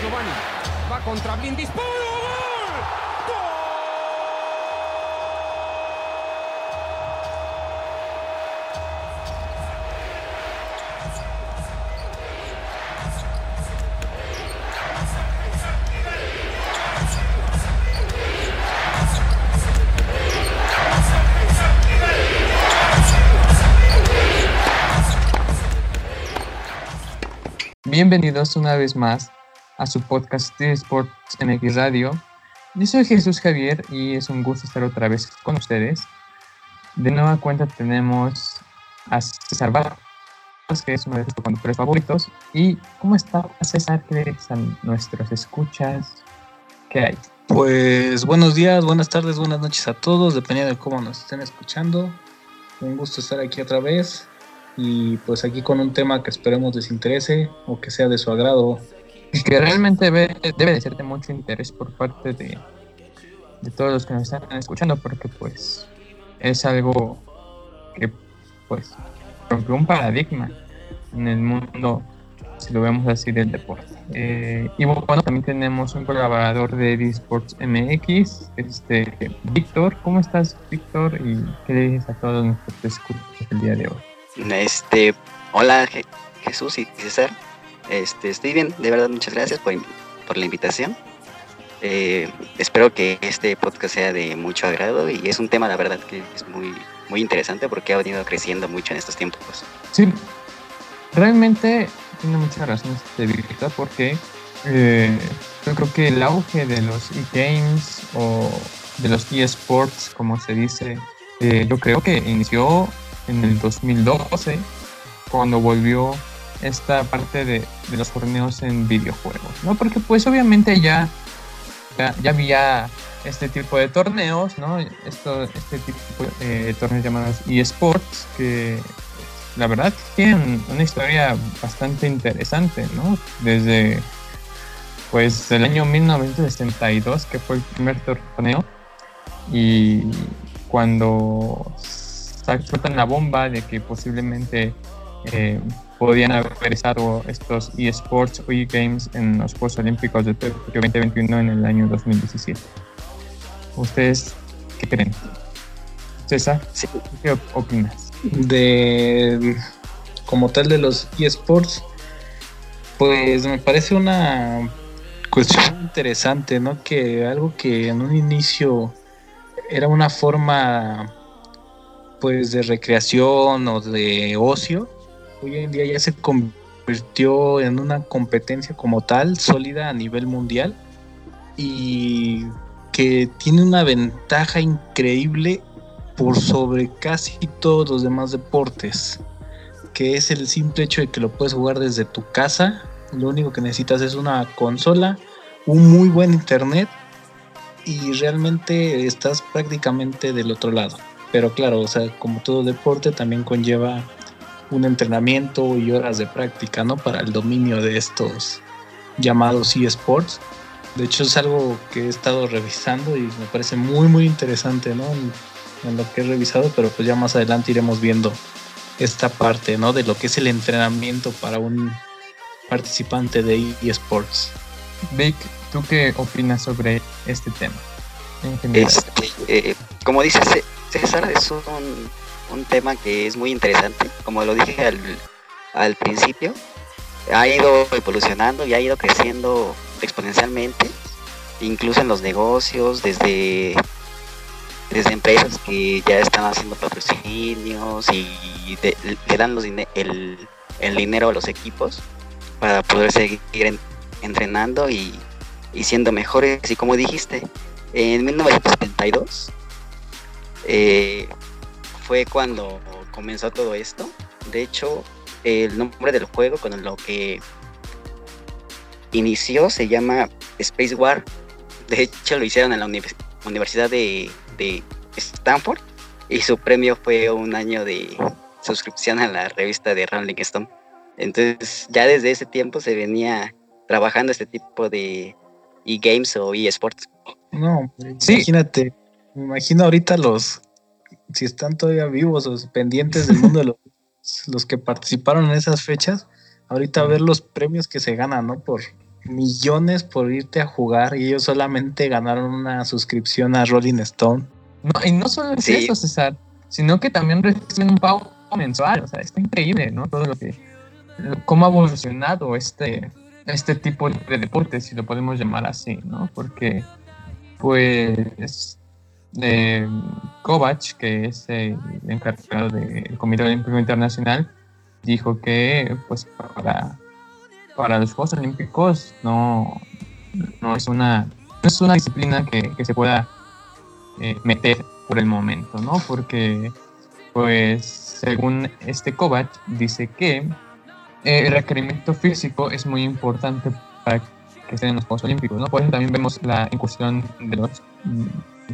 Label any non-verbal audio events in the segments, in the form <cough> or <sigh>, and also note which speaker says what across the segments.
Speaker 1: Giovanni. Va contra Blin, disparo.
Speaker 2: Bienvenidos una vez más a su podcast de Sports MX Radio. Yo soy Jesús Javier y es un gusto estar otra vez con ustedes. De nueva cuenta tenemos a César Vargas, que es uno de nuestros conductores favoritos. ¿Y cómo está César? ¿Qué están nuestros escuchas? ¿Qué hay?
Speaker 3: Pues buenos días, buenas tardes, buenas noches a todos, dependiendo de cómo nos estén escuchando. Un gusto estar aquí otra vez y pues aquí con un tema que esperemos les interese o que sea de su agrado.
Speaker 2: Que realmente debe, de ser de mucho interés por parte de, de todos los que nos están escuchando porque pues es algo que pues rompió un paradigma en el mundo si lo vemos así del deporte. Eh, y bueno, también tenemos un colaborador de eSports MX, este Víctor. ¿Cómo estás, Víctor? ¿Y qué le dices a todos nuestros escuchas el día de hoy?
Speaker 4: Este, hola Jesús y César. Este, estoy bien, de verdad, muchas gracias por, la invitación. Eh, espero que este podcast sea de mucho agrado y es un tema, la verdad, que es muy, muy interesante porque ha venido creciendo mucho en estos tiempos.
Speaker 2: Sí, realmente tiene muchas razones de vista porque eh, yo creo que el auge de los e-games o de los e-sports, como se dice, eh, yo creo que inició en el 2012, cuando volvió esta parte de, de, los torneos en videojuegos, ¿no? Porque pues obviamente ya, ya, había este tipo de torneos, ¿no? Esto, este tipo de torneos llamados eSports, que la verdad tienen una historia bastante interesante, ¿no? Desde pues el año 1962, que fue el primer torneo, y cuando sueltan la bomba de que posiblemente eh, podían haber estado estos eSports o e-games en los Juegos Olímpicos de Tokio 2021 en el año 2017. ¿Ustedes qué creen? César,
Speaker 4: sí.
Speaker 2: ¿qué opinas?
Speaker 3: De como tal de los eSports, pues me parece una cuestión interesante, ¿no? Que algo que en un inicio era una forma pues de recreación o de ocio, hoy en día ya se convirtió en una competencia como tal, sólida a nivel mundial y que tiene una ventaja increíble por sobre casi todos los demás deportes, que es el simple hecho de que lo puedes jugar desde tu casa, lo único que necesitas es una consola, un muy buen internet y realmente estás prácticamente del otro lado. Pero claro, o sea, como todo deporte también conlleva un entrenamiento y horas de práctica, ¿no? Para el dominio de estos llamados eSports. De hecho es algo que he estado revisando y me parece muy muy interesante, ¿no? En, en, lo que he revisado, pero pues ya más adelante iremos viendo esta parte, ¿no? De lo que es el entrenamiento para un participante de eSports.
Speaker 2: Vic, ¿tú qué opinas sobre este tema?
Speaker 4: Este, eh, como dices, César, es un, tema que es muy interesante. Como lo dije al, principio, ha ido evolucionando y ha ido creciendo exponencialmente, incluso en los negocios, desde, desde empresas que ya están haciendo patrocinios y le dan los, el, el, dinero a los equipos para poder seguir en, entrenando y, y siendo mejores. Y como dijiste, en 1972 eh, fue cuando comenzó todo esto. De hecho, el nombre del juego con lo que inició se llama Space War. De hecho, lo hicieron en la uni Universidad de, de, Stanford y su premio fue un año de suscripción a la revista de Rolling Stone. Entonces, ya desde ese tiempo se venía trabajando este tipo de e-games o e-sports.
Speaker 3: No, sí. imagínate, me imagino ahorita los, si están todavía vivos o pendientes del mundo de los, <laughs> los que participaron en esas fechas, ahorita ver los premios que se ganan, ¿no? Por millones por irte a jugar y ellos solamente ganaron una suscripción a Rolling Stone.
Speaker 2: No, y no solo es eso, César, sino que también reciben un pago mensual. O sea, está increíble, ¿no? Todo lo que. cómo ha evolucionado este, este tipo de deporte, si lo podemos llamar así, ¿no? Porque, pues. Eh, Kovac, que es el encargado del Comité Olímpico Internacional, dijo que, pues, para para los Juegos Olímpicos no, no es una es una disciplina que, se pueda eh, meter por el momento, ¿no? Porque, pues, según este Kovac, dice que eh, el requerimiento físico es muy importante para que estén en los Juegos Olímpicos, ¿no? Por eso también vemos la incursión de los, mm,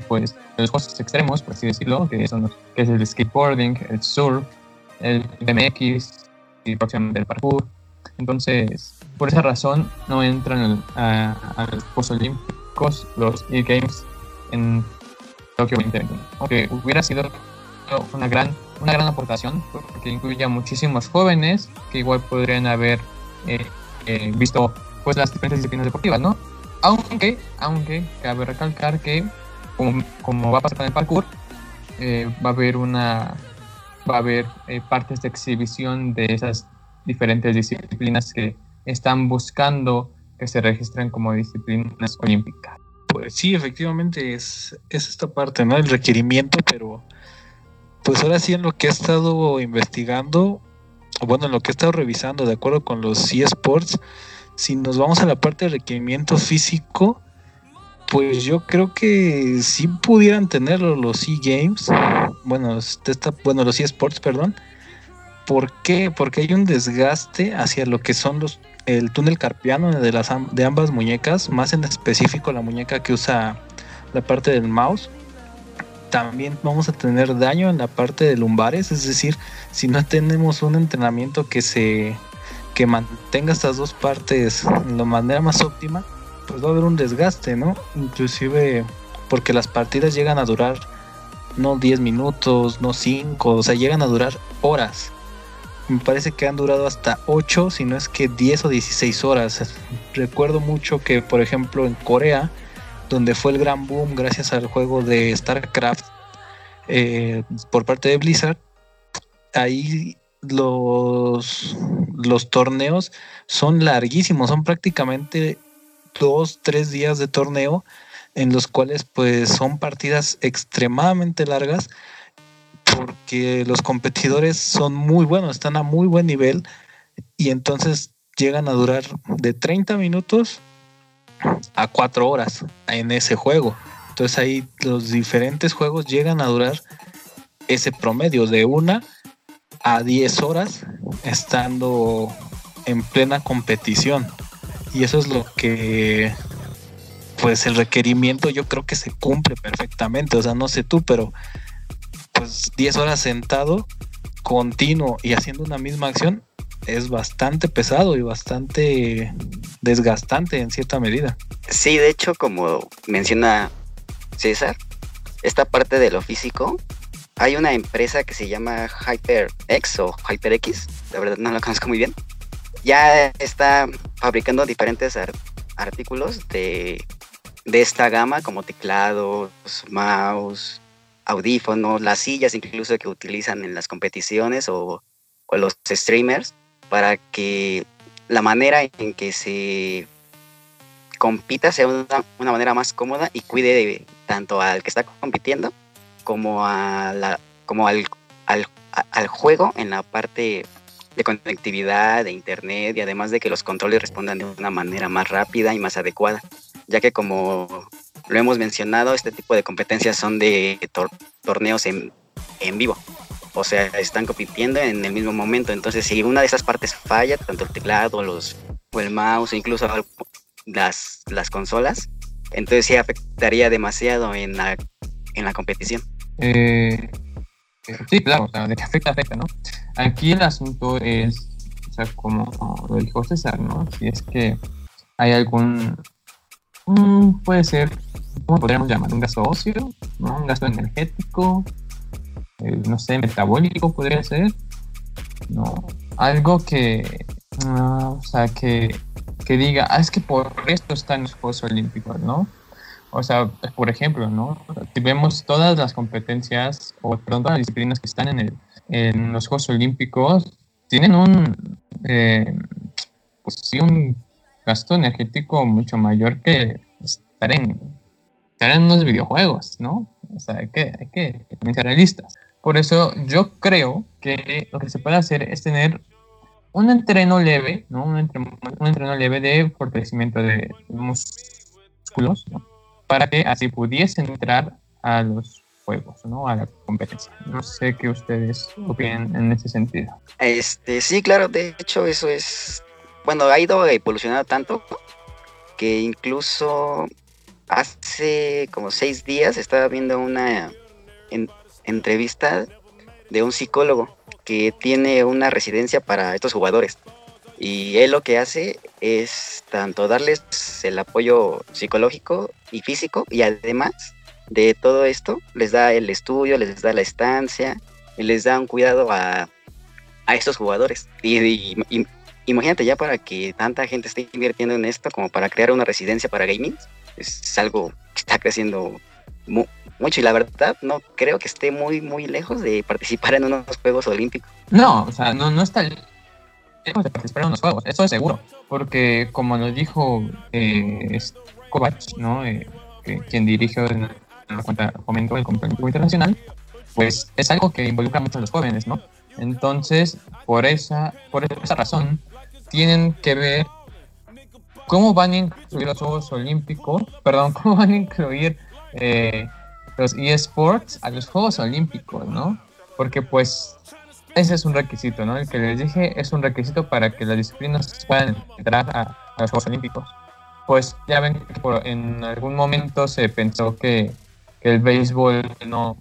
Speaker 2: pues, de los juegos extremos, por así decirlo, que son los, que es el skateboarding, el surf, el BMX y próximamente el parkour entonces, por esa razón no entran a, los Juegos Olímpicos los E-Games en Tokio 2020. Aunque hubiera sido una gran, una gran aportación porque incluye a muchísimos jóvenes que igual podrían haber eh, eh, visto pues las diferentes disciplinas deportivas, ¿no? Aunque, aunque cabe recalcar que como, va a pasar con el parkour, eh, va a haber una va a haber partes de exhibición de esas diferentes disciplinas que están buscando que se registren como disciplinas olímpicas.
Speaker 3: Pues sí, efectivamente es, es esta parte, ¿no? El requerimiento, pero pues ahora sí en lo que he estado investigando, o bueno, en lo que he estado revisando de acuerdo con los eSports, si nos vamos a la parte de requerimiento físico, pues yo creo que sí pudieran tenerlo los e-games, bueno, bueno, los eSports, perdón, ¿Por qué? Porque hay un desgaste hacia lo que son los el túnel carpiano de las de ambas muñecas, más en específico la muñeca que usa la parte del mouse. También vamos a tener daño en la parte de lumbares, es decir, si no tenemos un entrenamiento que se que mantenga estas dos partes de la manera más óptima, pues va a haber un desgaste, ¿no? Inclusive porque las partidas llegan a durar no 10 minutos, no 5, o sea, llegan a durar horas me parece que han durado hasta 8, si no es que 10 o 16 horas. Recuerdo mucho que, por ejemplo, en Corea, donde fue el gran boom gracias al juego de StarCraft eh, por parte de Blizzard, ahí los, los torneos son larguísimos, son prácticamente dos, tres días de torneo en los cuales pues son partidas extremadamente largas porque los competidores son muy buenos, están a muy buen nivel y entonces llegan a durar de 30 minutos a 4 horas en ese juego. Entonces ahí los diferentes juegos llegan a durar ese promedio de 1 a 10 horas estando en plena competición. Y eso es lo que pues el requerimiento yo creo que se cumple perfectamente. O sea, no sé tú, pero 10 horas sentado, continuo y haciendo una misma acción, es bastante pesado y bastante desgastante en cierta medida.
Speaker 4: Sí, de hecho, como menciona César, esta parte de lo físico, hay una empresa que se llama HyperX o HyperX, la verdad no la conozco muy bien, ya está fabricando diferentes artículos de, de esta gama como teclados, mouse, audífonos, las sillas incluso que utilizan en las competiciones o, los streamers para que la manera en que se compita sea una, manera más cómoda y cuide tanto al que está compitiendo como, a la, como al, al, al, juego en la parte de conectividad, de internet y además de que los controles respondan de una manera más rápida y más adecuada, ya que como lo hemos mencionado, este tipo de competencias son de torneos en, vivo. O sea, están compitiendo en el mismo momento. Entonces, si una de esas partes falla, tanto el teclado, los, o el mouse, incluso las, las consolas, entonces sí afectaría demasiado en la, en la competición.
Speaker 2: Eh, sí, claro, o sea, de que afecta, afecta, ¿no? Aquí el asunto es, o sea, como lo dijo César, ¿no? Si es que hay algún Mm, puede ser, ¿cómo podríamos llamar? Un gasto óseo, ¿no? Un gasto energético, eh, no sé, metabólico podría ser, ¿no? Algo que, ah, o sea, que, que diga, ah, es que por esto están los Juegos Olímpicos, ¿no? O sea, por ejemplo, ¿no? Si vemos todas las competencias, o perdón, todas las disciplinas que están en, el, en los Juegos Olímpicos, tienen un, eh, pues un gasto energético mucho mayor que estar en, estar en unos videojuegos, ¿no? O sea, hay que, hay que ser. Por eso yo creo que lo que se puede hacer es tener un entreno leve, ¿no? Un entreno, un entreno leve de fortalecimiento de músculos, ¿no? Para que así pudiesen entrar a los juegos, ¿no? A la competencia. No sé qué ustedes opinan en ese sentido.
Speaker 4: Este, sí, claro, de hecho eso es, bueno, ha ido evolucionando tanto que incluso hace como seis días estaba viendo una entrevista de un psicólogo que tiene una residencia para estos jugadores. Y él lo que hace es tanto darles el apoyo psicológico y físico y además de todo esto les da el estudio, les da la estancia y les da un cuidado a, a estos jugadores. Y, imagínate ya para que tanta gente esté invirtiendo en esto como para crear una residencia para gaming, es algo que está creciendo mucho y la verdad no creo que esté muy muy lejos de participar en unos Juegos Olímpicos.
Speaker 2: No, o sea, no, no está lejos de participar en unos Juegos, eso es seguro, porque como nos dijo eh, ¿no? Eh, quien dirige en la cuenta Competitivo Internacional, pues es algo que involucra mucho a los jóvenes, ¿no? Entonces, por esa, por esa razón, tienen que ver cómo van a incluir los Juegos Olímpicos, perdón, <laughs> cómo van a incluir eh, los eSports a los Juegos Olímpicos, ¿no? Porque pues ese es un requisito, ¿no? El que les dije es un requisito para que las disciplinas puedan entrar a, los Juegos Olímpicos. Pues ya ven que en algún momento se pensó que, el béisbol no,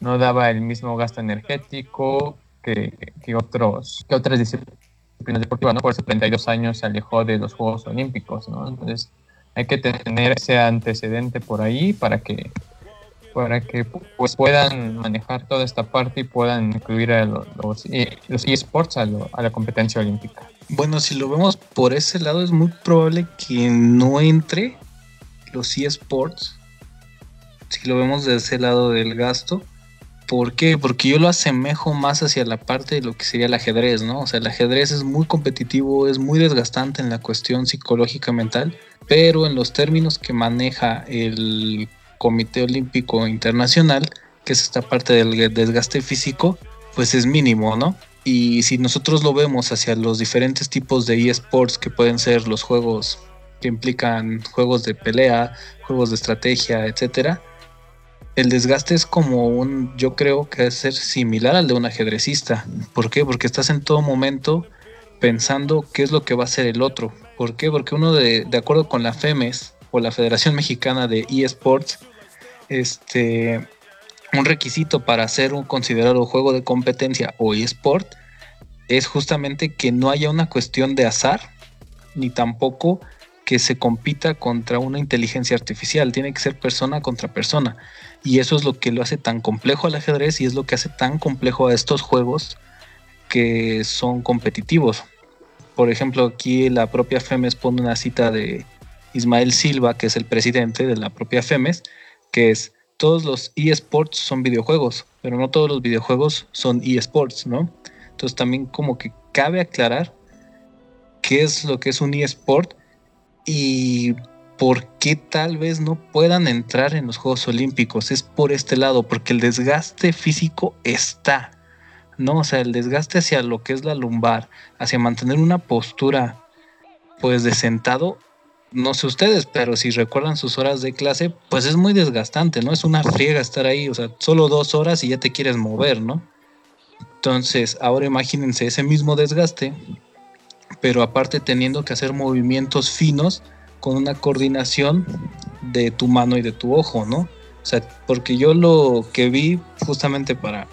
Speaker 2: no daba el mismo gasto energético que, que, otros, que otras disciplinas deportivas, ¿no? Por eso 32 años se alejó de los Juegos Olímpicos, ¿no? Entonces hay que tener ese antecedente por ahí para que para que pues puedan manejar toda esta parte y puedan incluir a los, los eSports a, a, la competencia olímpica.
Speaker 3: Bueno, si lo vemos por ese lado, es muy probable que no entre los eSports. Si lo vemos de ese lado del gasto. ¿Por qué? Porque yo lo asemejo más hacia la parte de lo que sería el ajedrez, ¿no? O sea, el ajedrez es muy competitivo, es muy desgastante en la cuestión psicológica mental, pero en los términos que maneja el Comité Olímpico Internacional, que es esta parte del desgaste físico, pues es mínimo, ¿no? Y si nosotros lo vemos hacia los diferentes tipos de eSports que pueden ser los juegos que implican juegos de pelea, juegos de estrategia, etcétera, el desgaste es como un, yo creo que es ser similar al de un ajedrecista. ¿Por qué? Porque estás en todo momento pensando qué es lo que va a hacer el otro. ¿Por qué? Porque uno de, de acuerdo con la FEMES, la Federación Mexicana de eSports, este, un requisito para ser un considerado juego de competencia o eSport es justamente que no haya una cuestión de azar, ni tampoco que se compita contra una inteligencia artificial, tiene que ser persona contra persona. Y eso es lo que lo hace tan complejo al ajedrez y es lo que hace tan complejo a estos juegos que son competitivos. Por ejemplo, aquí la propia FEMES pone una cita de Ismael Silva, que es el presidente de la propia FEMES, que es todos los eSports son videojuegos, pero no todos los videojuegos son eSports, ¿no? Entonces también como que cabe aclarar qué es lo que es un eSport y por qué tal vez no puedan entrar en los Juegos Olímpicos. Es por este lado, porque el desgaste físico está, ¿no? O sea, el desgaste hacia lo que es la lumbar, hacia mantener una postura pues de sentado no sé ustedes, pero si recuerdan sus horas de clase, pues es muy desgastante, ¿no? Es una friega estar ahí, o sea, solo dos horas y ya te quieres mover, ¿no? Entonces, ahora imagínense ese mismo desgaste, pero aparte teniendo que hacer movimientos finos con una coordinación de tu mano y de tu ojo, ¿no? O sea, porque yo lo que vi justamente para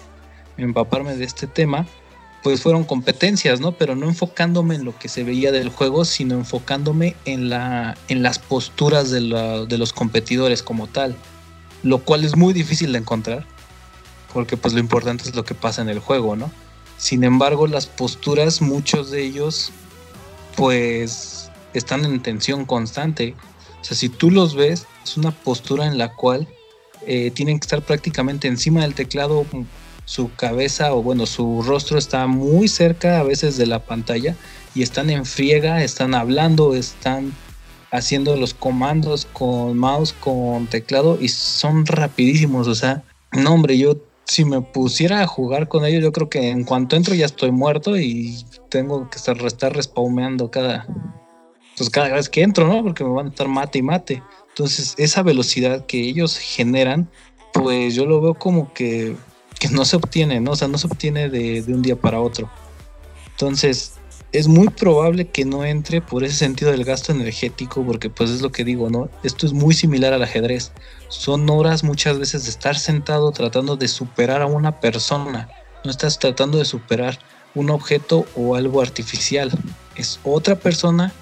Speaker 3: empaparme de este tema, pues fueron competencias, ¿no? Pero no enfocándome en lo que se veía del juego, sino enfocándome en, la, en las posturas de, los competidores como tal, lo cual es muy difícil de encontrar, porque pues lo importante es lo que pasa en el juego, ¿no? Sin embargo, las posturas, muchos de ellos, pues están en tensión constante. O sea, si tú los ves, es una postura en la cual eh, tienen que estar prácticamente encima del teclado, su cabeza o bueno, su rostro está muy cerca a veces de la pantalla y están en friega, están hablando, están haciendo los comandos con mouse, con teclado y son rapidísimos. O sea, no hombre, yo si me pusiera a jugar con ellos, yo creo que en cuanto entro ya estoy muerto y tengo que estar, estar respawmeando cada, pues cada vez que entro, ¿no? Porque me van a estar mate y mate. Entonces, esa velocidad que ellos generan, pues yo lo veo como que, que no se obtiene, ¿no? O sea, no se obtiene de, de un día para otro. Entonces, es muy probable que no entre por ese sentido del gasto energético, porque pues es lo que digo, ¿no? Esto es muy similar al ajedrez. Son horas muchas veces de estar sentado tratando de superar a una persona. No estás tratando de superar un objeto o algo artificial. Es otra persona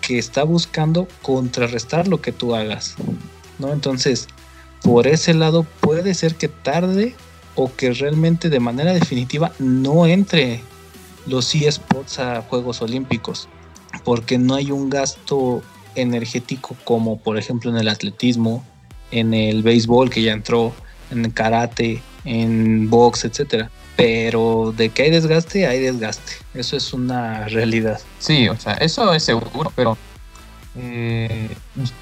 Speaker 3: que está buscando contrarrestar lo que tú hagas, ¿no? Entonces, por ese lado puede ser que tarde o que realmente de manera definitiva no entre los eSports a Juegos Olímpicos, porque no hay un gasto energético como por ejemplo en el atletismo, en el béisbol que ya entró, en el karate, en box, etcétera. Pero de que hay desgaste, hay desgaste. Eso es una realidad.
Speaker 2: Sí, o sea, eso es seguro, pero eh,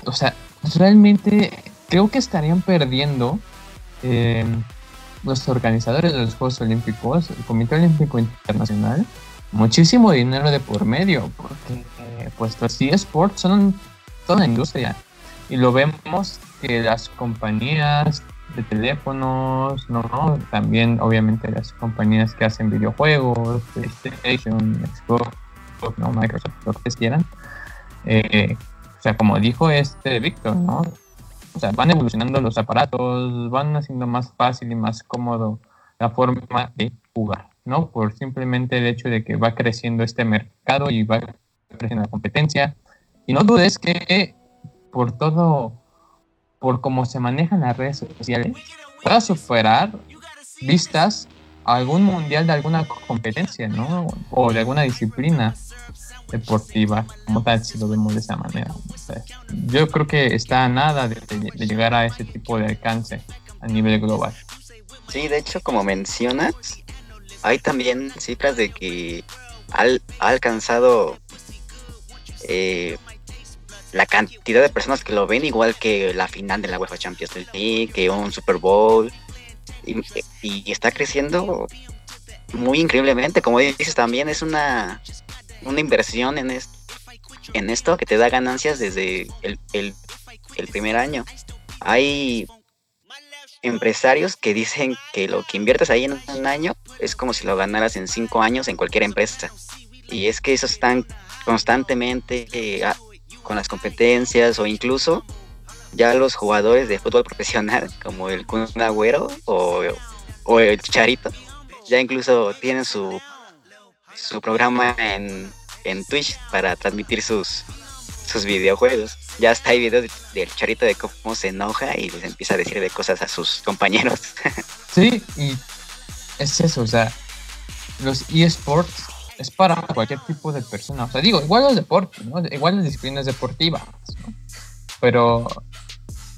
Speaker 2: o sea, realmente creo que estarían perdiendo eh, los organizadores de los Juegos Olímpicos, el Comité Olímpico Internacional, muchísimo dinero de por medio, porque eh, pues los eSports son toda industria. Y lo vemos que las compañías de teléfonos, no, también obviamente las compañías que hacen videojuegos, PlayStation, Xbox, no, Microsoft, lo que quieran. Eh, o sea, como dijo este Víctor, ¿no? O sea, van evolucionando los aparatos, van haciendo más fácil y más cómodo la forma de jugar, ¿no? Por simplemente el hecho de que va creciendo este mercado y va creciendo la competencia. Y no dudes que por todo, por cómo se manejan las redes sociales, para superar vistas a algún mundial de alguna competencia, ¿no? O de alguna disciplina deportiva, como tal, si lo vemos de esa manera. Yo creo que está a nada de, llegar a ese tipo de alcance a nivel global.
Speaker 4: Sí, de hecho, como mencionas, hay también cifras de que ha, alcanzado eh, la cantidad de personas que lo ven igual que la final de la UEFA Champions League, que un Super Bowl, y, está creciendo muy increíblemente. Como dices, también es una una inversión en, en esto que te da ganancias desde el, el, primer año. Hay empresarios que dicen que lo que inviertes ahí en un año es como si lo ganaras en cinco años en cualquier empresa. Y es que esos están constantemente eh, con las competencias o incluso ya los jugadores de fútbol <laughs> profesional como el Kun Agüero o, o el Charito ya incluso tienen su su programa en, en Twitch para transmitir sus, sus videojuegos. Ya está hay videos del charito de cómo se enoja y les empieza a decir de cosas a sus compañeros. <laughs>
Speaker 2: sí, y es eso, o sea, los eSports es para cualquier tipo de persona. O sea, digo, igual los deportes, ¿no? Igual las disciplinas deportivas, ¿no? Pero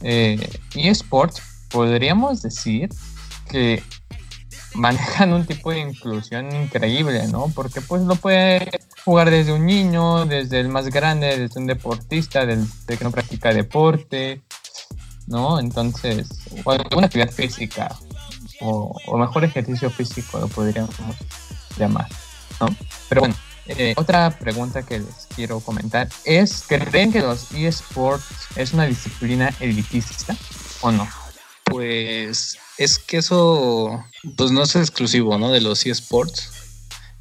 Speaker 2: eh, eSports podríamos decir que manejan un tipo de inclusión increíble, ¿no? Porque pues lo puede jugar desde un niño, desde el más grande, desde un deportista, desde que no practica deporte, ¿no? Entonces, o alguna actividad física, o, mejor ejercicio físico lo podríamos llamar, ¿no? Pero bueno, eh, otra pregunta que les quiero comentar es, ¿creen que los eSports es una disciplina elitista o no?
Speaker 3: Pues es que eso pues no es exclusivo, ¿no? De los eSports.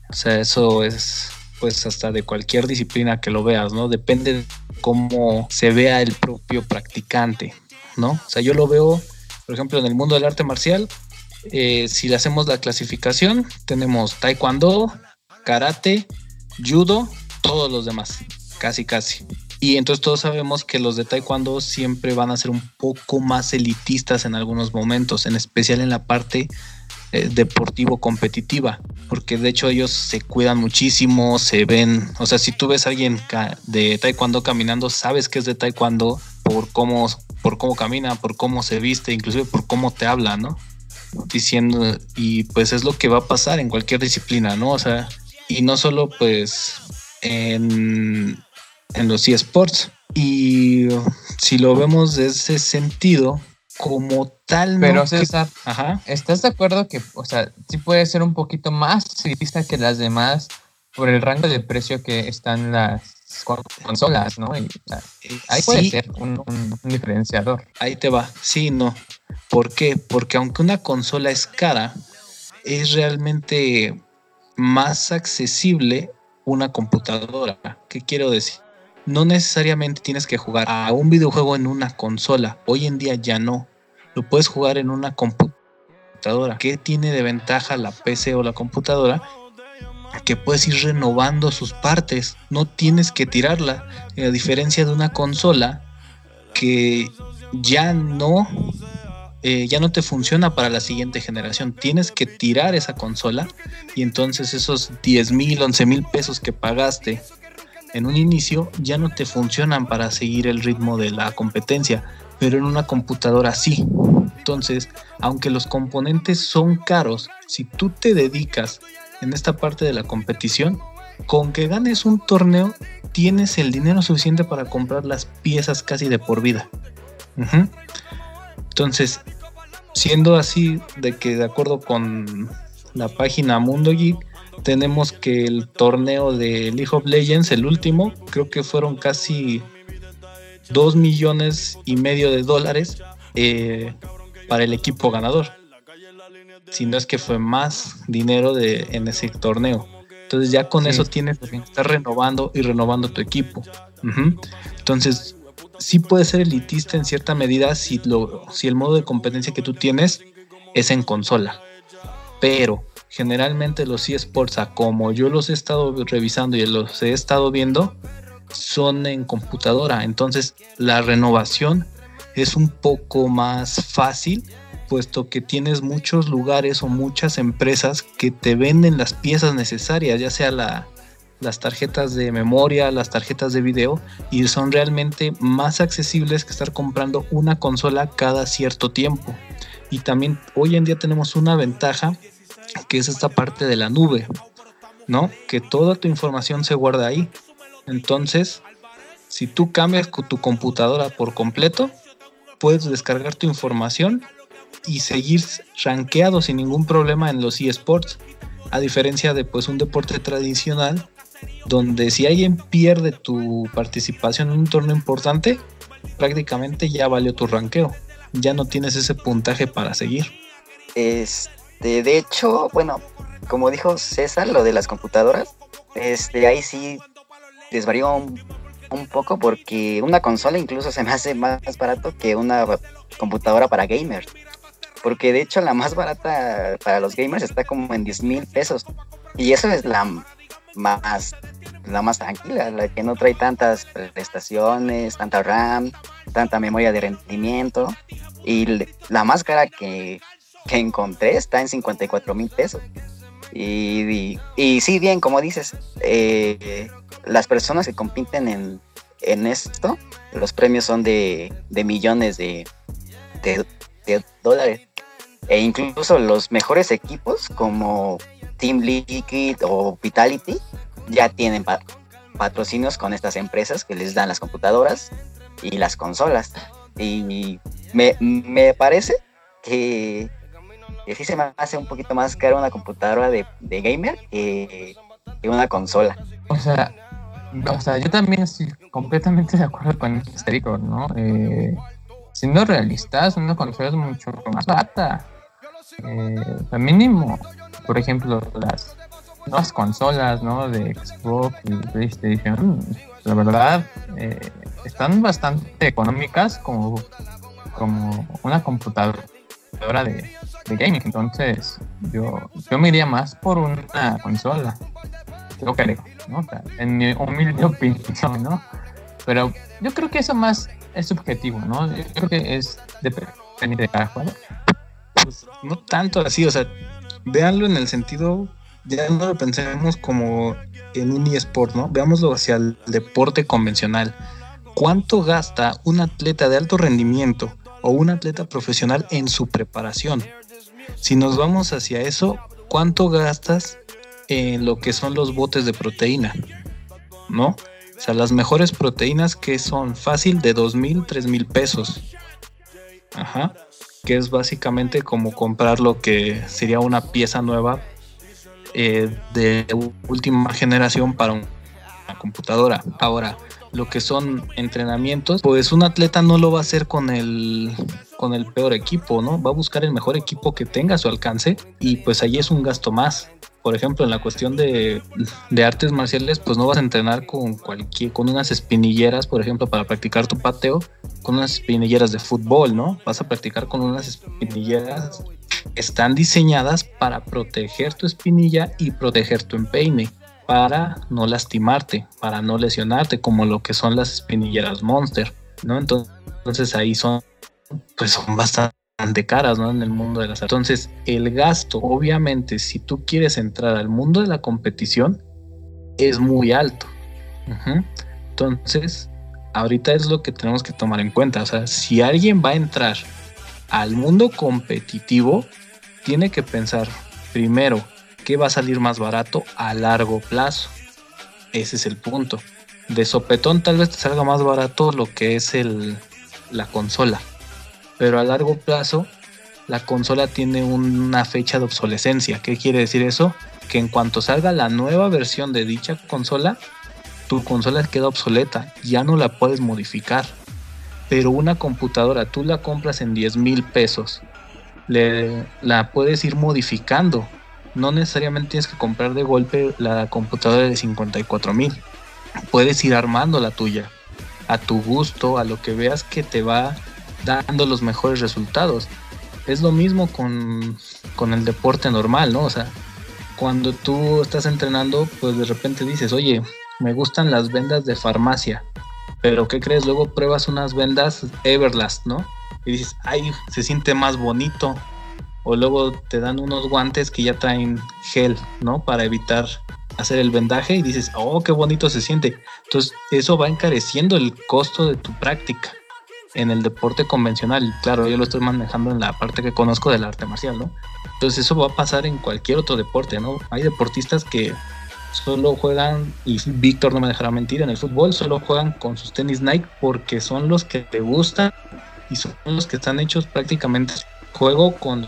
Speaker 3: O sea, eso es pues hasta de cualquier disciplina que lo veas, ¿no? Depende de cómo se vea el propio practicante, ¿no? O sea, yo lo veo, por ejemplo, en el mundo del arte marcial, eh, si le hacemos la clasificación, tenemos taekwondo, karate, judo, todos los demás, casi casi. Y entonces todos sabemos que los de Taekwondo siempre van a ser un poco más elitistas en algunos momentos, en especial en la parte eh, deportivo competitiva, porque de hecho ellos se cuidan muchísimo, se ven, o sea, si tú ves a alguien de taekwondo caminando, sabes que es de taekwondo por cómo, por cómo camina, por cómo se viste, inclusive por cómo te habla, ¿no? Diciendo, y pues es lo que va a pasar en cualquier disciplina, ¿no? O sea, y no solo pues en, en los eSports. Y si lo vemos de ese sentido, como tal.
Speaker 2: Pero César, ¿estás de acuerdo que, o sea, sí puede ser un poquito más elitista que las demás por el rango de precio que están las consolas, ¿no? ahí puede ser un, diferenciador.
Speaker 3: Ahí te va, sí, no. ¿Por qué? Porque aunque una consola es cara, es realmente más accesible una computadora. ¿Qué quiero decir? No necesariamente tienes que jugar a un videojuego en una consola. Hoy en día ya no. Lo puedes jugar en una computadora. ¿Qué tiene de ventaja la PC o la computadora? Que puedes ir renovando sus partes. No tienes que tirarla. A diferencia de una consola que ya no eh, ya no te funciona para la siguiente generación. Tienes que tirar esa consola y entonces esos 10 mil, 11 mil pesos que pagaste en un inicio ya no te funcionan para seguir el ritmo de la competencia, pero en una computadora sí. Entonces, aunque los componentes son caros, si tú te dedicas en esta parte de la competición, con que ganes un torneo, tienes el dinero suficiente para comprar las piezas casi de por vida. Entonces, siendo así de que de acuerdo con la página Mundo Geek, tenemos que el torneo de League of Legends, el último, creo que fueron casi 2 millones y medio de dólares eh, para el equipo ganador. Si no es que fue más dinero de, en ese torneo. Entonces ya con eso tienes que estar renovando y renovando tu equipo. Entonces sí puede ser elitista en cierta medida si, lo, si el modo de competencia que tú tienes es en consola. Pero generalmente los eSports, como yo los he estado revisando y los he estado viendo, son en computadora. Entonces la renovación es un poco más fácil, puesto que tienes muchos lugares o muchas empresas que te venden las piezas necesarias, ya sea las tarjetas de memoria, las tarjetas de video, y son realmente más accesibles que estar comprando una consola cada cierto tiempo. Y también hoy en día tenemos una ventaja que es esta parte de la nube, ¿no? Que toda tu información se guarda ahí. Entonces, si tú cambias tu computadora por completo, puedes descargar tu información y seguir rankeado sin ningún problema en los eSports. A diferencia de pues un deporte tradicional, donde si alguien pierde tu participación en un torneo importante, prácticamente ya valió tu ranqueo. Ya no tienes ese puntaje para seguir.
Speaker 4: Es, este, de hecho, bueno, como dijo César, lo de las computadoras, este, ahí sí desvarió un, poco porque una consola incluso se me hace más barato que una computadora para gamers. Porque de hecho la más barata para los gamers está como en 10 mil pesos. Y eso es la más, la más tranquila, la que no trae tantas prestaciones, tanta RAM, tanta memoria de rendimiento. Y la más cara que que encontré está en 54 mil pesos. Y, y, sí, bien, como dices, eh, las personas que compiten en, en, esto, los premios son de, de millones de, de, dólares. E incluso los mejores equipos como Team Liquid o Vitality ya tienen patrocinios con estas empresas que les dan las computadoras y las consolas. Y me, me parece que y sí se me hace un poquito más caro una computadora de, gamer que, una consola.
Speaker 2: O sea, o sea, yo también estoy completamente de acuerdo con histérico, ¿no? Eh, siendo realistas, una consola es mucho más barata. Eh, mínimo, por ejemplo, las nuevas consolas, ¿no? De Xbox y PlayStation, la verdad, eh, están bastante económicas como, como una computadora de, de gaming. Entonces, yo, yo me iría más por una consola. Creo, ¿no? en mi humilde <laughs> opinión, ¿no? Pero yo creo que eso más es subjetivo, ¿no? Yo creo que es depende de cada juego.
Speaker 3: Pues, no tanto así, o sea, véanlo en el sentido, ya no lo pensemos como en un eSport, ¿no? Veámoslo hacia el deporte convencional. ¿Cuánto gasta un atleta de alto rendimiento o un atleta profesional en su preparación? Si nos vamos hacia eso, ¿cuánto gastas en lo que son los botes de proteína? ¿No? O sea, las mejores proteínas que son fácil de dos mil, tres mil pesos. Ajá. Que es básicamente como comprar lo que sería una pieza nueva eh, de última generación para una computadora. Ahora, lo que son entrenamientos, pues un atleta no lo va a hacer con el con el peor equipo, ¿no? Va a buscar el mejor equipo que tenga a su alcance y pues ahí es un gasto más. Por ejemplo, en la cuestión de, de artes marciales, pues no vas a entrenar con cualquier, con unas espinilleras, por ejemplo, para practicar tu pateo, con unas espinilleras de fútbol, ¿no? Vas a practicar con unas espinilleras que están diseñadas para proteger tu espinilla y proteger tu empeine para no lastimarte, para no lesionarte, como lo que son las espinilleras Monster, ¿no? Entonces, ahí son, pues son bastante caras, ¿no? En el mundo de las Entonces, el gasto, obviamente, si tú quieres entrar al mundo de la competición, es muy alto. Entonces, ahorita es lo que tenemos que tomar en cuenta. O sea, si alguien va a entrar al mundo competitivo, tiene que pensar primero ¿qué va a salir más barato a largo plazo? Ese es el punto. De sopetón tal vez te salga más barato lo que es el, la consola. Pero a largo plazo la consola tiene una fecha de obsolescencia. ¿Qué quiere decir eso? Que en cuanto salga la nueva versión de dicha consola, tu consola queda obsoleta, ya no la puedes modificar. Pero una computadora, tú la compras en 10 mil pesos, le, la puedes ir modificando no necesariamente tienes que comprar de golpe la computadora de 54 mil. Puedes ir armando la tuya a tu gusto, a lo que veas que te va dando los mejores resultados. Es lo mismo con, con el deporte normal, ¿no? O sea, cuando tú estás entrenando, pues de repente dices, oye, me gustan las vendas de farmacia, pero ¿qué crees? Luego pruebas unas vendas Everlast, ¿no? Y dices, ay, se siente más bonito, o luego te dan unos guantes que ya traen gel, ¿no? Para evitar hacer el vendaje y dices, oh, qué bonito se siente. Entonces, eso va encareciendo el costo de tu práctica en el deporte convencional. Claro, yo lo estoy manejando en la parte que conozco del arte marcial, ¿no? Entonces, eso va a pasar en cualquier otro deporte, ¿no? Hay deportistas que solo juegan, y Víctor no me dejará mentir, en el fútbol solo juegan con sus tenis Nike porque son los que te gustan y son los que están hechos prácticamente juego con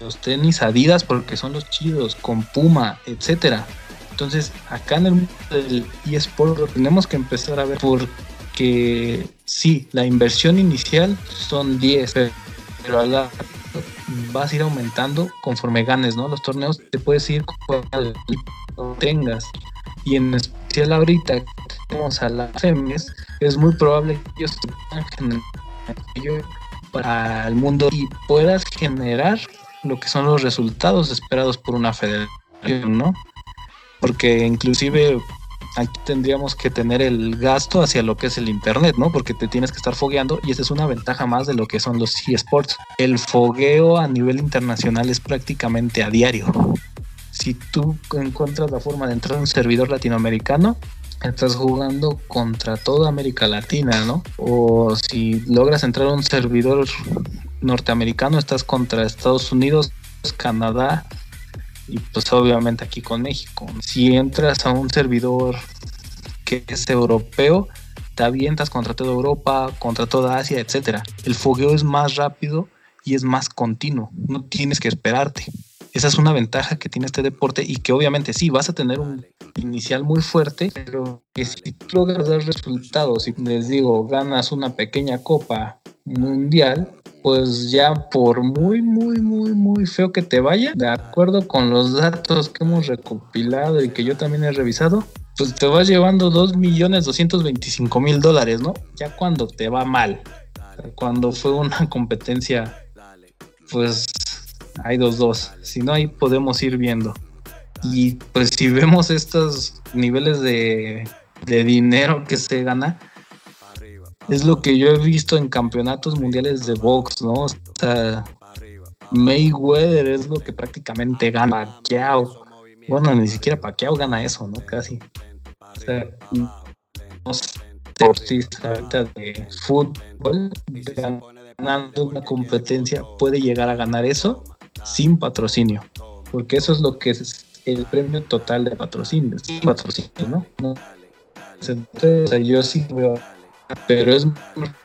Speaker 3: los tenis Adidas porque son los chidos, con Puma, etcétera. Entonces, acá en el mundo del eSport tenemos que empezar a ver porque sí, la inversión inicial son 10, pero la vas a ir aumentando conforme ganes, ¿no? Los torneos te puedes ir con tengas. Y en especial ahorita que vamos a la FEMES, es muy probable que ellos para el mundo y puedas generar lo que son los resultados esperados por una federación, ¿no? Porque inclusive aquí tendríamos que tener el gasto hacia lo que es el internet, ¿no? Porque te tienes que estar fogueando y esa es una ventaja más de lo que son los eSports. El fogueo a nivel internacional es prácticamente a diario. Si tú encuentras la forma de entrar a un servidor latinoamericano, estás jugando contra toda América Latina, ¿no? O si logras entrar a un servidor norteamericano, estás contra Estados Unidos, Canadá y pues obviamente aquí con México. Si entras a un servidor que es europeo, te avientas contra toda Europa, contra toda Asia, etcétera. El fogueo es más rápido y es más continuo, no tienes que esperarte. Esa es una ventaja que tiene este deporte y que obviamente sí, vas a tener un inicial muy fuerte, pero que si logras dar resultados y les digo, ganas una pequeña copa mundial, pues ya por muy, muy, muy, muy feo que te vaya, de acuerdo con los datos que hemos recopilado y que yo también he revisado, pues te vas llevando 2.225.000 dólares, ¿no? Ya cuando te va mal, cuando fue una <laughs> competencia, pues hay dos, dos. Si no, ahí podemos ir viendo. Y pues si vemos estos niveles de, de dinero que se gana, es lo que yo he visto en campeonatos mundiales de box, ¿no? O sea, Mayweather es lo que prácticamente gana Pacquiao. Bueno, ni siquiera Pacquiao gana eso, ¿no? Casi. O sea, no sé, deportista ahorita de fútbol ganando una competencia puede llegar a ganar eso sin patrocinio, porque eso es lo que es el premio total de patrocinio, sin patrocinio, ¿no? Entonces, yo sí veo, pero es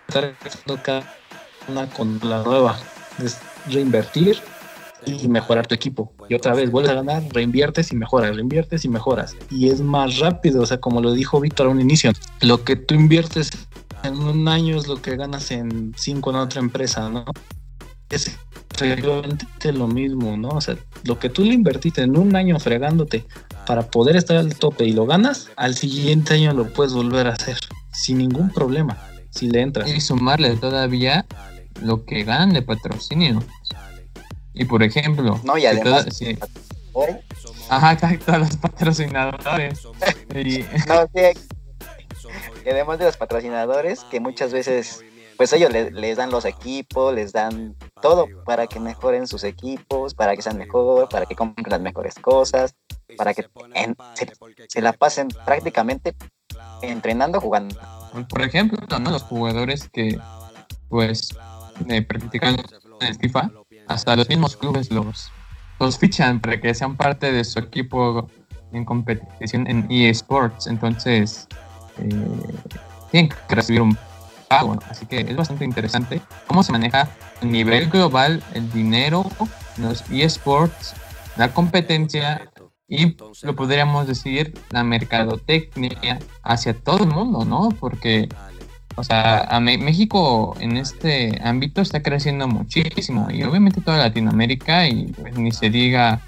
Speaker 3: estar cada una con la nueva, es reinvertir y mejorar tu equipo. Y otra vez vuelves a ganar, reinviertes y mejoras, reinviertes y mejoras. Y es más rápido, o sea, como lo dijo Víctor a un inicio, lo que tú inviertes en un año es lo que ganas en cinco en otra empresa, ¿no? Es realmente lo mismo, ¿no? O sea, lo que tú le invertiste en un año fregándote para poder estar al tope y lo ganas, al siguiente año lo puedes volver a hacer sin ningún problema, si le entras.
Speaker 2: Y sumarle todavía lo que ganan de patrocinio. Y por ejemplo,
Speaker 4: no, y además, sí.
Speaker 2: Ajá, todos los patrocinadores. <laughs> y...
Speaker 4: no, sí, y además de los patrocinadores, que muchas veces, pues ellos les dan los equipos, les dan todo para que mejoren sus equipos, para que sean mejor, para que compren las mejores cosas, para que se, se, la pasen prácticamente entrenando, jugando.
Speaker 2: Por ejemplo, ¿no? los jugadores que, pues, eh, practican en FIFA, hasta los mismos clubes los, los fichan para que sean parte de su equipo en competición en eSports. Entonces, eh, tienen que recibir un pago. Así que es bastante interesante cómo se maneja a nivel global el dinero, los eSports, la competencia y lo podríamos decir la mercadotecnia hacia todo el mundo, ¿no? Porque o sea, a México en este ámbito está creciendo muchísimo y obviamente toda Latinoamérica y pues, ni se diga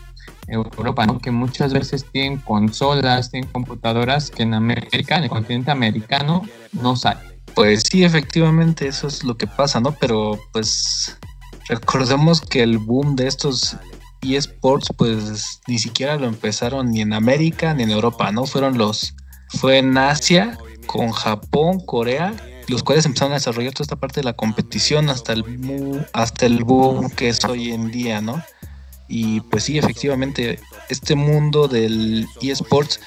Speaker 2: Europa, ¿no? Que muchas veces tienen consolas, tienen computadoras que en América, en el continente americano, no salen.
Speaker 3: Pues sí, efectivamente, eso es lo que pasa, ¿no? Pero pues recordemos que el boom de estos eSports, pues ni siquiera lo empezaron ni en América ni en Europa, ¿no? Fueron los, fue en Asia, con Japón, Corea los cuales empezaron a desarrollar toda esta parte de la competición hasta el, hasta el boom que es hoy en día, ¿no? Y pues sí, efectivamente, este mundo del eSports,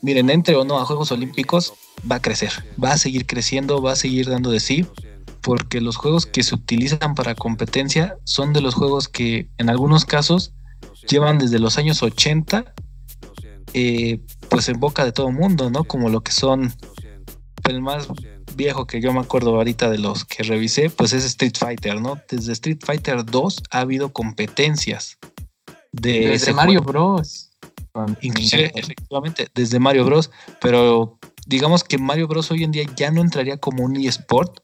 Speaker 3: miren, entre o no a Juegos Olímpicos, va a crecer, va a seguir creciendo, va a seguir dando de sí, porque los juegos que se utilizan para competencia son de los juegos que en algunos casos llevan desde los años 80, eh, pues en boca de todo mundo, ¿no? Como lo que son el más viejo que yo me acuerdo ahorita de los que revisé, pues es Street Fighter, ¿no? Desde Street Fighter 2 ha habido competencias.
Speaker 2: De desde Mario Bros.
Speaker 3: Inclusive, efectivamente, desde Mario Bros. Pero digamos que Mario Bros. hoy en día ya no entraría como un eSport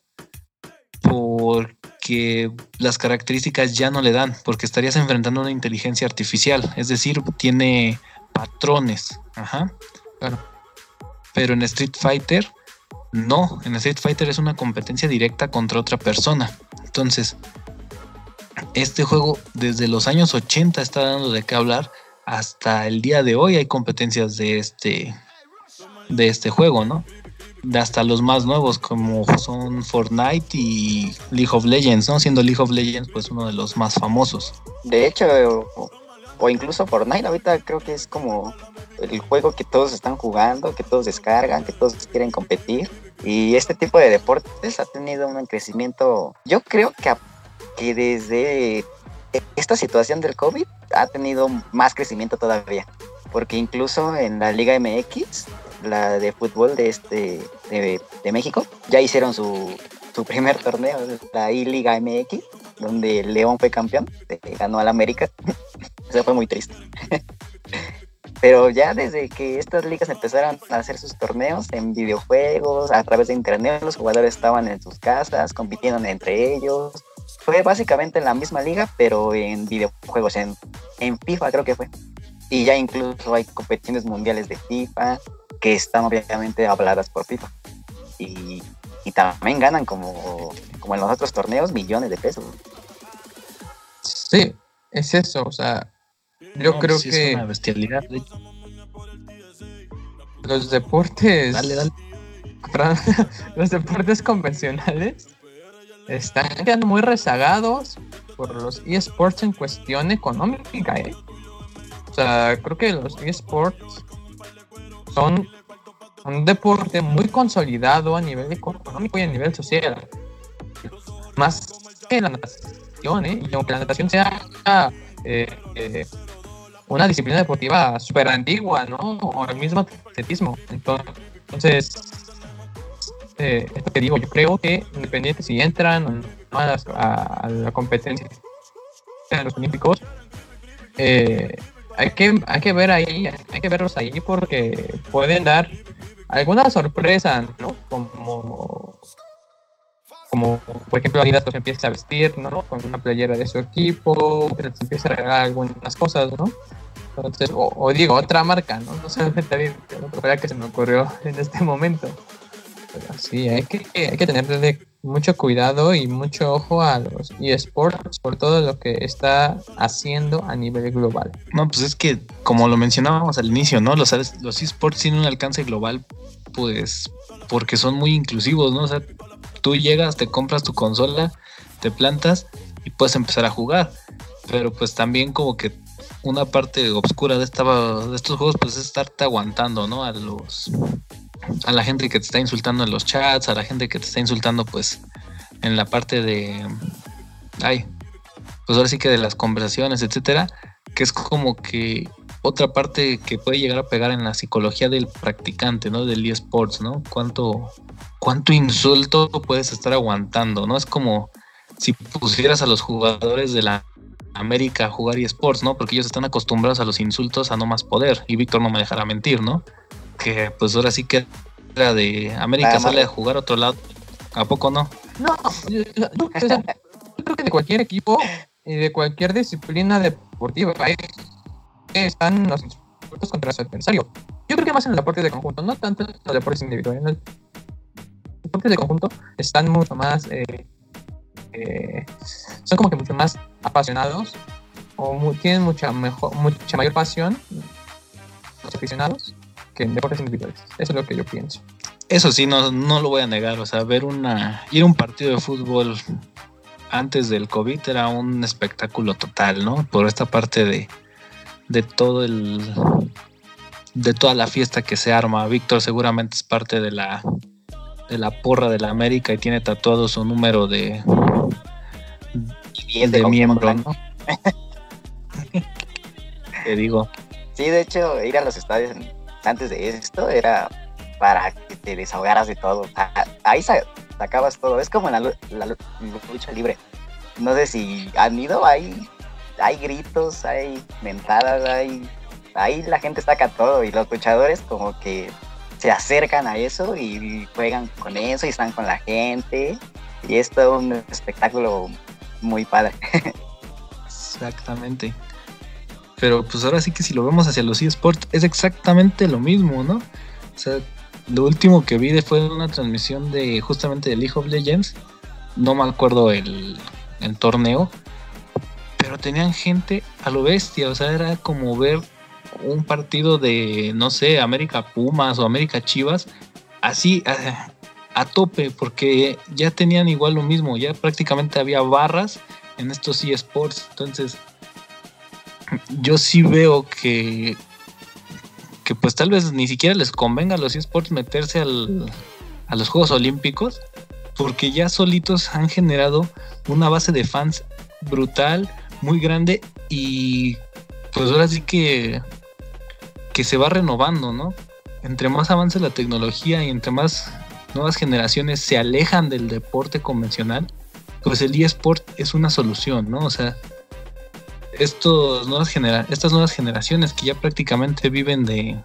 Speaker 3: porque las características ya no le dan, porque estarías enfrentando una inteligencia artificial, es decir, tiene patrones. Ajá. Pero en Street Fighter no, en Street Fighter es una competencia directa contra otra persona. Entonces, este juego desde los años 80 está dando de qué hablar. Hasta el día de hoy hay competencias de este, de este juego, ¿no? Hasta los más nuevos como son Fortnite y League of Legends, ¿no? Siendo League of Legends pues uno de los más famosos.
Speaker 4: De hecho, o incluso Fortnite ahorita creo que es como el juego que todos están jugando, que todos descargan, que todos quieren competir. Y este tipo de deportes ha tenido un crecimiento, yo creo que, que desde esta situación del COVID ha tenido más crecimiento todavía. Porque incluso en la Liga MX, la de fútbol de, este, de, México, ya hicieron su, su primer torneo, la I-Liga MX, donde León fue campeón, ganó al América. <laughs> Eso fue muy triste. <laughs> Pero ya desde que estas ligas empezaron a hacer sus torneos en videojuegos, a través de internet, los jugadores estaban en sus casas, compitiendo entre ellos. Fue básicamente la misma liga, pero en videojuegos, en, en FIFA creo que fue. Y ya incluso hay competiciones mundiales de FIFA que están obviamente habladas por FIFA. Y, y también ganan como, como en los otros torneos millones de pesos.
Speaker 2: Sí, es eso, o sea, yo creo que.
Speaker 3: Es una bestialidad.
Speaker 2: Los deportes. Dale, dale. <laughs> los deportes convencionales están quedando muy rezagados por los eSports en cuestión económica, ¿eh? O sea, creo que los eSports son un deporte muy consolidado a nivel económico y a nivel social. Más que la natación, ¿eh? Y aunque la natación sea eh, eh, una disciplina deportiva súper antigua, ¿no? O el mismo atletismo. Entonces, eh, esto que digo, yo creo que independiente si entran a, la competencia en los Olímpicos, eh, hay que, hay que ver ahí, hay que verlos ahí porque pueden dar alguna sorpresa, ¿no? Como, como por ejemplo Adidas los empieza a vestir, ¿no? Con una playera de su equipo, se empieza a regalar algunas cosas, ¿no? Entonces, o, digo, otra marca, ¿no? No solamente <laughs> Adidas, pero que se me ocurrió en este momento. Pero sí, hay que, hay que tenerle mucho cuidado y mucho ojo a los eSports por todo lo que está haciendo a nivel global.
Speaker 3: No, pues es que como lo mencionábamos al inicio, ¿no? Los, los eSports tienen un alcance global, pues porque son muy inclusivos, ¿no? O sea, tú llegas, te compras tu consola, te plantas y puedes empezar a jugar. Pero pues también como que una parte oscura de, esta, de estos juegos pues es estarte aguantando, ¿no? A los a la gente que te está insultando en los chats, a la gente que te está insultando pues en la parte de ay, pues ahora sí que de las conversaciones, etcétera, que es como que otra parte que puede llegar a pegar en la psicología del practicante, ¿no? Del eSports, ¿no? Cuánto cuánto insulto puedes estar aguantando, ¿no? Es como si pusieras a los jugadores de la América a jugar eSports, ¿no? Porque ellos están acostumbrados a los insultos a no más poder y Víctor no me dejará mentir, ¿no? Que pues ahora sí que era de América sale a jugar a otro lado. ¿A poco no?
Speaker 2: No, yo, creo que de cualquier equipo y de cualquier disciplina deportiva están los insultos contra su adversario. Yo creo que más en el deporte de conjunto, no tanto en los deportes individuales. En el deporte de conjunto están mucho más, eh, eh, son como que mucho más apasionados o tienen mucha mejor, mucha mayor pasión los aficionados que en deportes individuales. Eso es lo que yo pienso.
Speaker 3: Eso sí, no, no lo voy a negar. O sea, ver una. ir a un partido de fútbol antes del COVID era un espectáculo total, ¿no? Por esta parte de, de todo el. de toda la fiesta que se arma. Víctor seguramente es parte de la. de la porra de la América y tiene tatuado su número de.
Speaker 4: de, de miembro, ¿no? <laughs>
Speaker 3: Te digo.
Speaker 4: Sí, de hecho, ir a los estadios antes de esto era para que te desahogaras de todo. Ahí sacabas todo. Es como en la, lucha libre. No sé si han ido, hay, hay gritos, hay mentadas, hay, ahí la gente saca todo y los luchadores como que se acercan a eso y juegan con eso y están con la gente. Y es un espectáculo muy padre. <laughs>
Speaker 3: Exactamente. Pero pues ahora sí que si lo vemos hacia los eSports es exactamente lo mismo, ¿no? O sea, lo último que vi fue una transmisión de justamente de League of Legends. No me acuerdo el, el torneo. Pero tenían gente a lo bestia. O sea, era como ver un partido de, no sé, América Pumas o América Chivas. Así, a, a tope. Porque ya tenían igual lo mismo. Ya prácticamente había barras en estos eSports. Entonces yo sí veo que que pues tal vez ni siquiera les convenga a los esports meterse al, a los Juegos Olímpicos porque ya solitos han generado una base de fans brutal, muy grande y pues ahora sí que que se va renovando, ¿no? Entre más avance la tecnología y entre más nuevas generaciones se alejan del deporte convencional, pues el eSport es una solución, ¿no? O sea, estos nuevas estas nuevas generaciones que ya prácticamente viven de,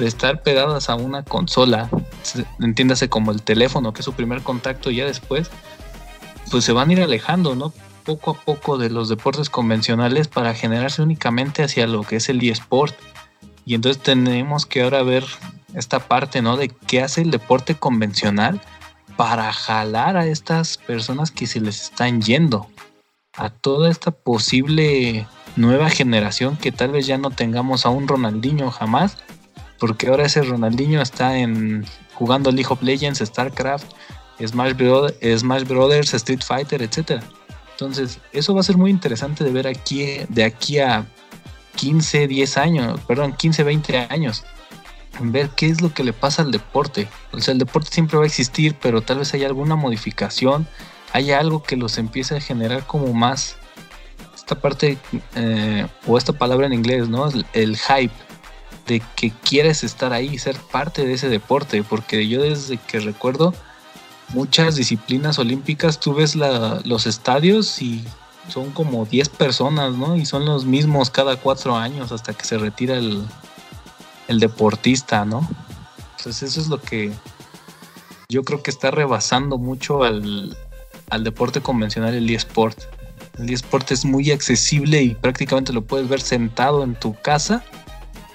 Speaker 3: estar pegadas a una consola, entiéndase como el teléfono, que es su primer contacto, y ya después, pues se van a ir alejando, ¿no? Poco a poco de los deportes convencionales para generarse únicamente hacia lo que es el eSport. Y entonces tenemos que ahora ver esta parte, ¿no? De qué hace el deporte convencional para jalar a estas personas que se les están yendo a toda esta posible nueva generación que tal vez ya no tengamos a un Ronaldinho jamás, porque ahora ese Ronaldinho está en jugando League of Legends, StarCraft, Smash, Brothers, Street Fighter, etc. Entonces, eso va a ser muy interesante de ver aquí, de aquí a 15, 10 años, perdón, 15, 20 años. Ver qué es lo que le pasa al deporte. O sea, el deporte siempre va a existir, pero tal vez haya alguna modificación, haya algo que los empiece a generar como más esta parte, eh, o esta palabra en inglés, ¿no? El, el hype de que quieres estar ahí, ser parte de ese deporte, porque yo desde que recuerdo muchas disciplinas olímpicas, tú ves los estadios y son como 10 personas, ¿no? Y son los mismos cada cuatro años hasta que se retira el, el deportista, ¿no? Entonces eso es lo que yo creo que está rebasando mucho al, al deporte convencional, el eSport. El eSport es muy accesible y prácticamente lo puedes ver sentado en tu casa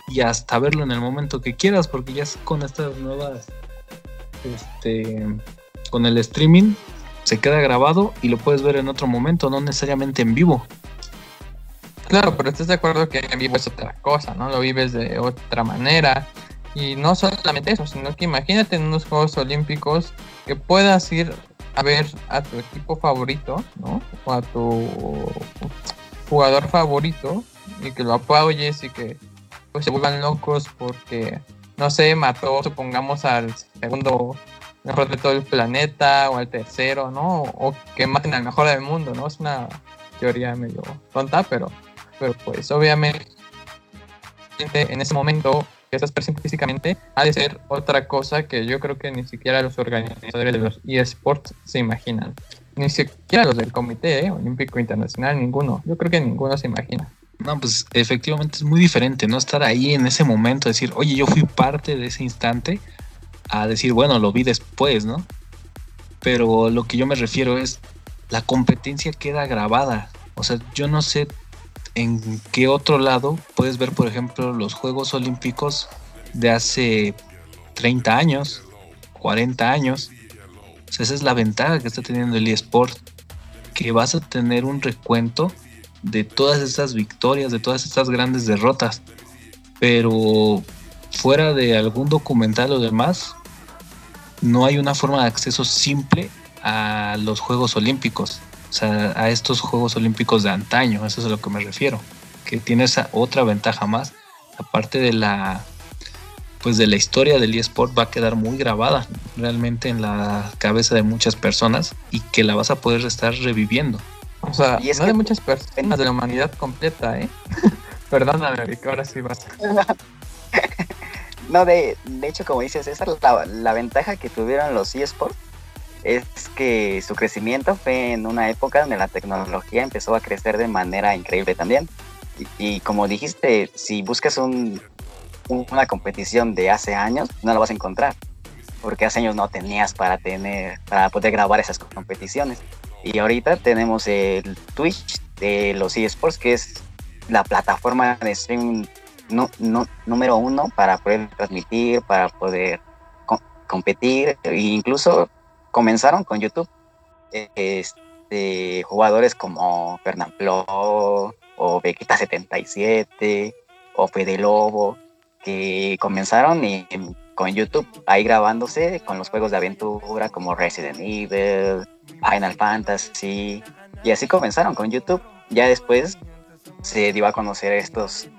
Speaker 3: y hasta verlo en el momento que quieras, porque ya con estas nuevas, este, con el streaming, se queda grabado y lo puedes ver en otro momento, no necesariamente en vivo.
Speaker 2: Claro, pero estás de acuerdo que en vivo es otra cosa, ¿no? Lo vives de otra manera. Y no solamente eso, sino que imagínate en unos Juegos Olímpicos que puedas ir a ver a tu equipo favorito, ¿no? O a tu jugador favorito y que lo apoyes y que pues se vuelvan locos porque, no sé, mató, supongamos, al segundo mejor de todo el planeta o al tercero, ¿no? O que maten al mejor del mundo, ¿no? Es una teoría medio tonta, pero, pero pues obviamente en ese momento que estás presente físicamente ha de ser otra cosa que yo creo que ni siquiera los organizadores de los eSports se imaginan. Ni siquiera los del Comité ¿eh? Olímpico Internacional, ninguno. Yo creo que ninguno se imagina.
Speaker 3: No, pues efectivamente es muy diferente, ¿no? Estar ahí en ese momento, decir, oye, yo fui parte de ese instante, a decir, bueno, lo vi después, ¿no? Pero lo que yo me refiero es, la competencia queda grabada. O sea, yo no sé en qué otro lado puedes ver, por ejemplo, los Juegos Olímpicos de hace 30 años, 40 años. Esa es la ventaja que está teniendo el eSport, que vas a tener un recuento de todas esas victorias, de todas estas grandes derrotas. Pero fuera de algún documental o demás, no hay una forma de acceso simple a los Juegos Olímpicos, o sea, a estos Juegos Olímpicos de antaño, eso es a lo que me refiero, que tiene esa otra ventaja más, aparte de la pues de la historia del eSport va a quedar muy grabada realmente en la cabeza de muchas personas y que la vas a poder estar reviviendo.
Speaker 2: O sea, y es no de muchas personas de la humanidad completa, ¿eh? <laughs> Perdóname, que ahora sí vas. <laughs>
Speaker 4: no, de, de hecho, como dices César, la, la ventaja que tuvieron los eSports es que su crecimiento fue en una época donde la tecnología empezó a crecer de manera increíble también. Y, como dijiste, si buscas un, una competición de hace años, no la vas a encontrar, porque hace años no tenías para tener, para poder grabar esas competiciones. Y ahorita tenemos el Twitch de los eSports, que es la plataforma de streaming no, no, número uno para poder transmitir, para poder competir e incluso comenzaron con YouTube. Este, jugadores como Fernand Flo o Vegeta77 o Fede Lobo que comenzaron con YouTube ahí grabándose con los juegos de aventura como Resident Evil, Final Fantasy y así comenzaron con YouTube. Ya después se dio a conocer estos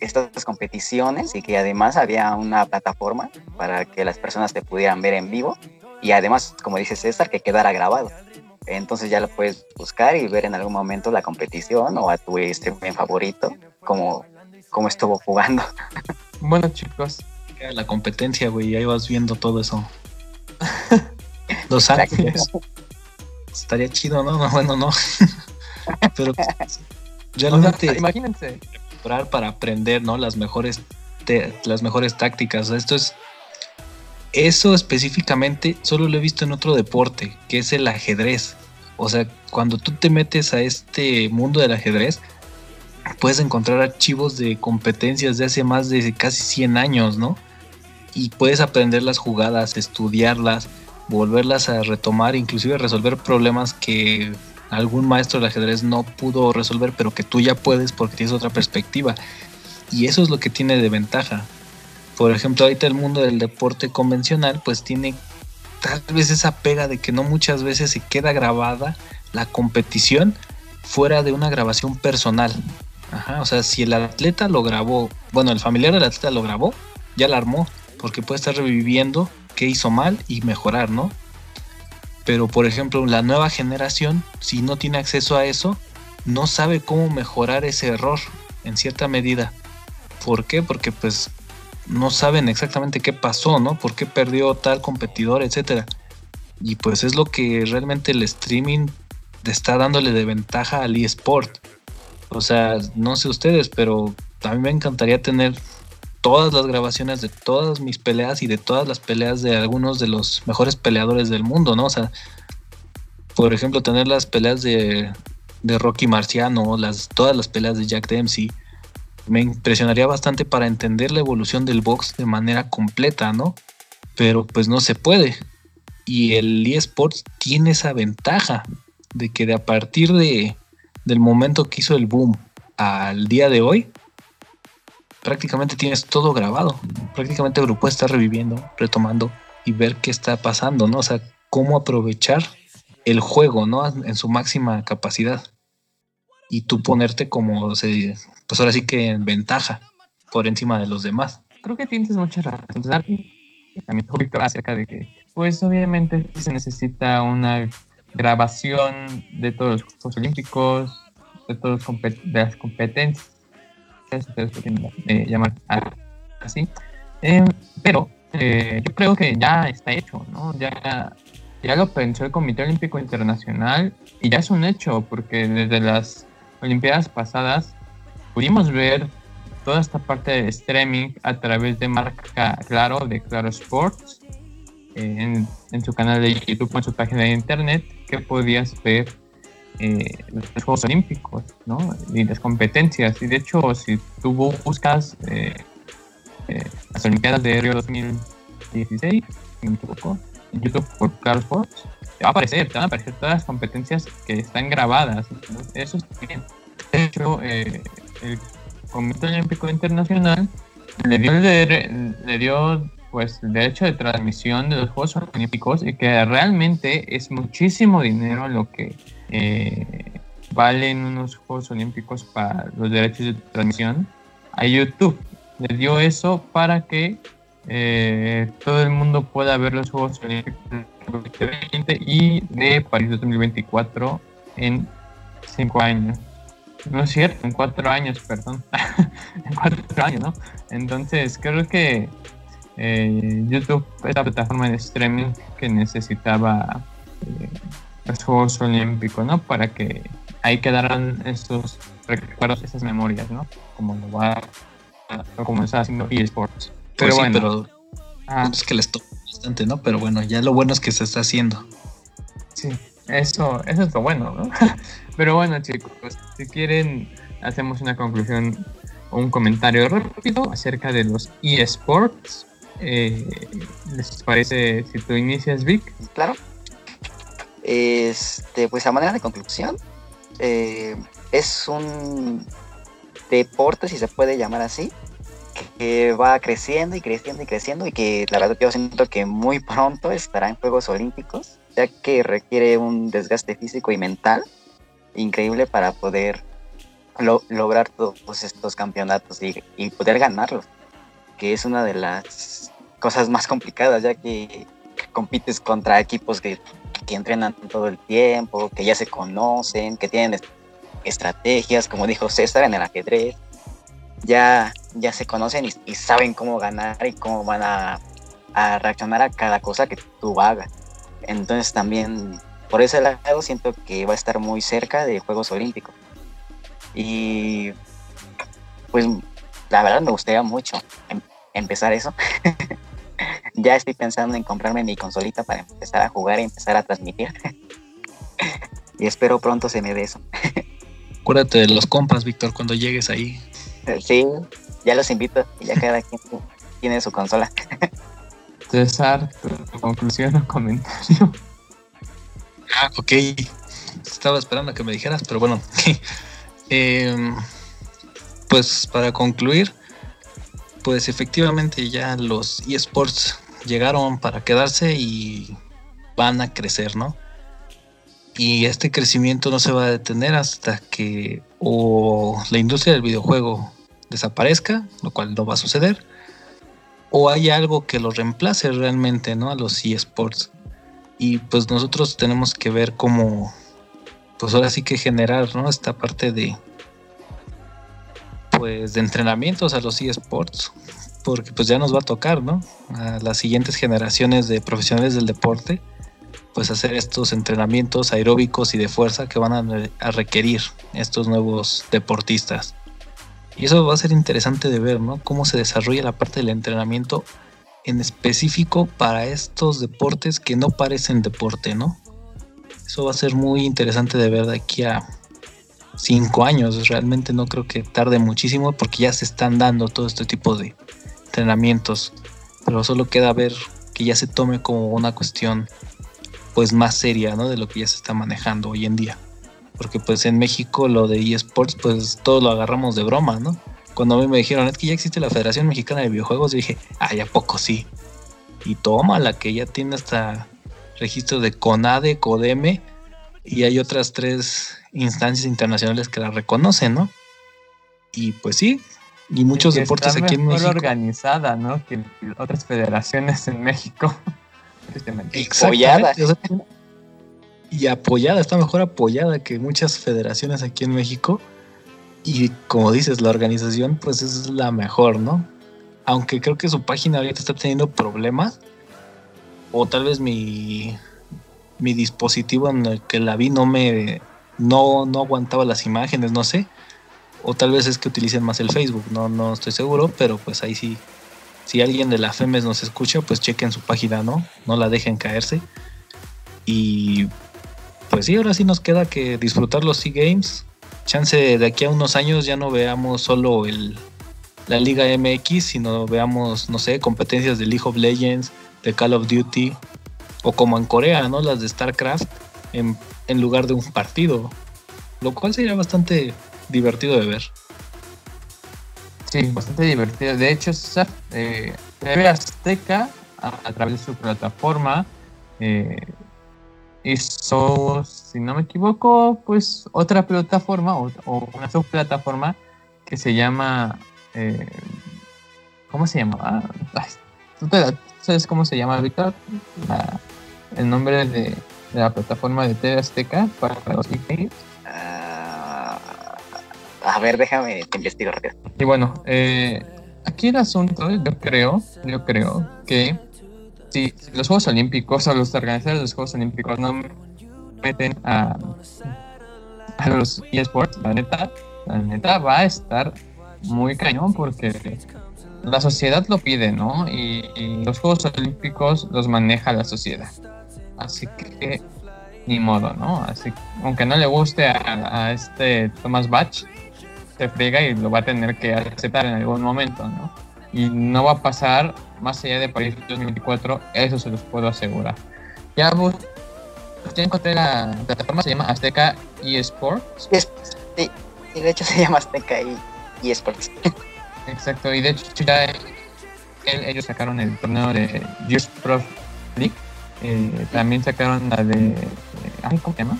Speaker 4: estas competiciones y que además había una plataforma para que las personas te pudieran ver en vivo y además, como dice César, que quedara grabado. Entonces ya lo puedes buscar y ver en algún momento la competición o a tu streaming favorito, como, como estuvo jugando. <laughs>
Speaker 2: Bueno, chicos.
Speaker 3: La competencia, güey, ahí vas viendo todo eso. <laughs> Los Ángeles. Estaría chido, ¿no? no bueno, no. <laughs> Pero
Speaker 2: realmente. imagínense.
Speaker 3: Para aprender, ¿no? Las mejores, las mejores tácticas. Esto es eso específicamente solo lo he visto en otro deporte, que es el ajedrez. O sea, cuando tú te metes a este mundo del ajedrez, puedes encontrar archivos de competencias de hace más de casi 100 años, ¿no? Y puedes aprender las jugadas, estudiarlas, volverlas a retomar, inclusive resolver problemas que algún maestro del ajedrez no pudo resolver, pero que tú ya puedes porque tienes otra perspectiva. Y eso es lo que tiene de ventaja por ejemplo, ahorita el mundo del deporte convencional pues tiene tal vez esa pega de que no muchas veces se queda grabada la competición fuera de una grabación personal. O sea, si el atleta lo grabó, bueno, el familiar del atleta lo grabó, ya la armó, porque puede estar reviviendo qué hizo mal y mejorar, ¿no? Pero, por ejemplo, la nueva generación, si no tiene acceso a eso, no sabe cómo mejorar ese error en cierta medida. ¿Por qué? Porque pues no saben exactamente qué pasó, ¿no? ¿Por qué perdió tal competidor, etcétera? Y pues es lo que realmente el streaming está dándole de ventaja al eSport. O sea, no sé ustedes, pero a mí me encantaría tener todas las grabaciones de todas mis peleas y de todas las peleas de algunos de los mejores peleadores del mundo, ¿no? O sea, por ejemplo, tener las peleas de, de Rocky Marciano, las, todas las peleas de Jack Dempsey, me impresionaría bastante para entender la evolución del box de manera completa, ¿no? Pero pues no se puede. Y el eSports tiene esa ventaja de que de a partir de, del momento que hizo el boom al día de hoy, prácticamente tienes todo grabado. Prácticamente el grupo está reviviendo, retomando y ver qué está pasando, ¿no? O sea, cómo aprovechar el juego, ¿no? En su máxima capacidad. Y tú ponerte como, se, pues ahora sí que en ventaja por encima de los demás.
Speaker 2: Creo que tienes mucha razón. También Víctor acerca de que, pues obviamente se necesita una grabación de todos los Juegos Olímpicos, de todas las competencias, eh, llamar así. Em, pero eh, yo creo que ya está hecho, ¿no? Ya, ya lo pensó el Comité Olímpico Internacional y ya es un hecho, porque desde las Olimpiadas pasadas pudimos ver toda esta parte de streaming a través de marca Claro, de Claro Sports, en, en, su canal de YouTube en su página de internet, que podías ver eh, los Juegos Olímpicos ¿no? y las competencias. Y de hecho, si tú buscas eh, eh, las Olimpiadas de Río 2016, si me equivoco, en YouTube por Claro Sports, te va a aparecer, te van a aparecer todas las competencias que están grabadas. Eso es bien. De hecho, el Comité Olímpico Internacional le dio, le dio pues el derecho de transmisión de los Juegos Olímpicos y que realmente es muchísimo dinero lo que eh, valen unos Juegos Olímpicos para los derechos de transmisión a YouTube. Le dio eso para que eh, todo el mundo pueda ver los Juegos Olímpicos 2020 y de París 2024 en cinco años. No es cierto, en cuatro años, perdón. <laughs> en cuatro años, ¿no? Entonces, creo que eh, YouTube es la plataforma de streaming que necesitaba eh, los Juegos Olímpicos, ¿no? Para que ahí quedaran esos recuerdos, esas memorias, ¿no? Como lo va como está haciendo eSports.
Speaker 3: Pero pues bueno, pero ah. es que les toca bastante, ¿no? Pero bueno, ya lo bueno es que se está haciendo.
Speaker 2: Sí, eso, eso es lo bueno, ¿no? <laughs> pero bueno, chicos, si quieren, hacemos una conclusión o un comentario rápido acerca de los eSports. Eh, ¿Les parece si tú inicias, Vic?
Speaker 4: Claro. Este, pues a manera de conclusión, eh, es un deporte, si se puede llamar así, que va creciendo y creciendo y creciendo y que la verdad yo siento que muy pronto estará en Juegos Olímpicos, ya que requiere un desgaste físico y mental increíble para poder lograr todos estos campeonatos y, poder ganarlos, que es una de las cosas más complicadas, ya que compites contra equipos que, que entrenan todo el tiempo, que ya se conocen, que tienen estrategias, como dijo César en el ajedrez, ya, ya se conocen y, saben cómo ganar y cómo van a, reaccionar a cada cosa que tú hagas. Entonces también por ese lado siento que va a estar muy cerca de Juegos Olímpicos. Y pues la verdad me gustaría mucho em, empezar eso. <laughs> ya estoy pensando en comprarme mi consolita para empezar a jugar y empezar a transmitir. <laughs> y espero pronto se me dé eso.
Speaker 3: Acuérdate de los compas, Víctor, cuando llegues ahí.
Speaker 4: Sí, ya los invito y ya cada quien tiene su consola. <laughs>
Speaker 2: César, tu conclusión o comentario.
Speaker 3: Ah, ok. Estaba esperando a que me dijeras, pero bueno. <laughs> Em, pues para concluir, pues efectivamente ya los eSports llegaron para quedarse y van a crecer, ¿no? Y este crecimiento no se va a detener hasta que o la industria del videojuego desaparezca, lo cual no va a suceder, o hay algo que lo reemplace realmente, ¿no? A los eSports. Y pues nosotros tenemos que ver cómo, pues ahora sí que generar, ¿no? Esta parte de, pues de entrenamientos a los eSports, porque pues ya nos va a tocar, ¿no? A las siguientes generaciones de profesionales del deporte, pues hacer estos entrenamientos aeróbicos y de fuerza que van a requerir estos nuevos deportistas. Y eso va a ser interesante de ver, ¿no? Cómo se desarrolla la parte del entrenamiento en específico para estos deportes que no parecen deporte, ¿no? Eso va a ser muy interesante de ver de aquí a cinco años. Realmente no creo que tarde muchísimo porque ya se están dando todo este tipo de entrenamientos. Pero solo queda ver que ya se tome como una cuestión pues más seria, ¿no? De lo que ya se está manejando hoy en día porque pues en México lo de eSports pues todo lo agarramos de broma, ¿no? Cuando a mí me dijeron, es que ya existe la Federación Mexicana de Videojuegos, yo dije, ay, ¿a poco sí? Y toma la que ya tiene hasta registro de CONADE, CODEME, y hay otras tres instancias internacionales que la reconocen, ¿no? Y pues sí, y muchos deportes aquí en México.
Speaker 2: organizada, ¿no? Que otras federaciones en México.
Speaker 3: Exactamente y apoyada, está mejor apoyada que muchas federaciones aquí en México. Y como dices, la organización pues es la mejor, ¿no? Aunque creo que su página ahorita está teniendo problemas. O tal vez mi, mi dispositivo en el que la vi no me no, no aguantaba las imágenes, no sé. O tal vez es que utilicen más el Facebook, no, no estoy seguro, pero pues ahí sí. Si alguien de la FEMES nos escucha, pues chequen su página, ¿no? No la dejen caerse. Y pues sí, ahora sí nos queda que disfrutar los Sea Games. Chance de aquí a unos años ya no veamos solo el, la Liga MX, sino veamos, no sé, competencias de League of Legends, de Call of Duty, o como en Corea, ¿no? Las de StarCraft, en, lugar de un partido. Lo cual sería bastante divertido de ver.
Speaker 2: Sí, bastante divertido. De hecho, eh, TV Azteca, a, través de su plataforma, eh, hizo, si no me equivoco, pues otra plataforma o, una subplataforma que se llama. Eh, ¿Cómo se llama? ¿Tú sabes cómo se llama, Víctor? el nombre de, la plataforma de TV Azteca para los
Speaker 4: ah, a ver, déjame te investigo rápido.
Speaker 2: Y bueno, eh, aquí el asunto, yo creo, yo creo que si los Juegos Olímpicos o los organizadores de los Juegos Olímpicos no meten a, los eSports, la neta, la neta va a estar muy cañón porque la sociedad lo pide, ¿no? Y, los Juegos Olímpicos los maneja la sociedad. Así que ni modo, ¿no? Así aunque no le guste a, a este Thomas Bach, se friega y lo va a tener que aceptar en algún momento, ¿no? Y no va a pasar más allá de París 2024, eso se los puedo asegurar. Ya, ya encontré la plataforma, se llama Azteca eSports.
Speaker 4: Sí, y de hecho se llama Azteca eSports. <laughs>
Speaker 2: Exacto, y de hecho ya ellos sacaron el torneo de Just Pro League. Eh, también sacaron la de. Eh, ¿Cómo se llama?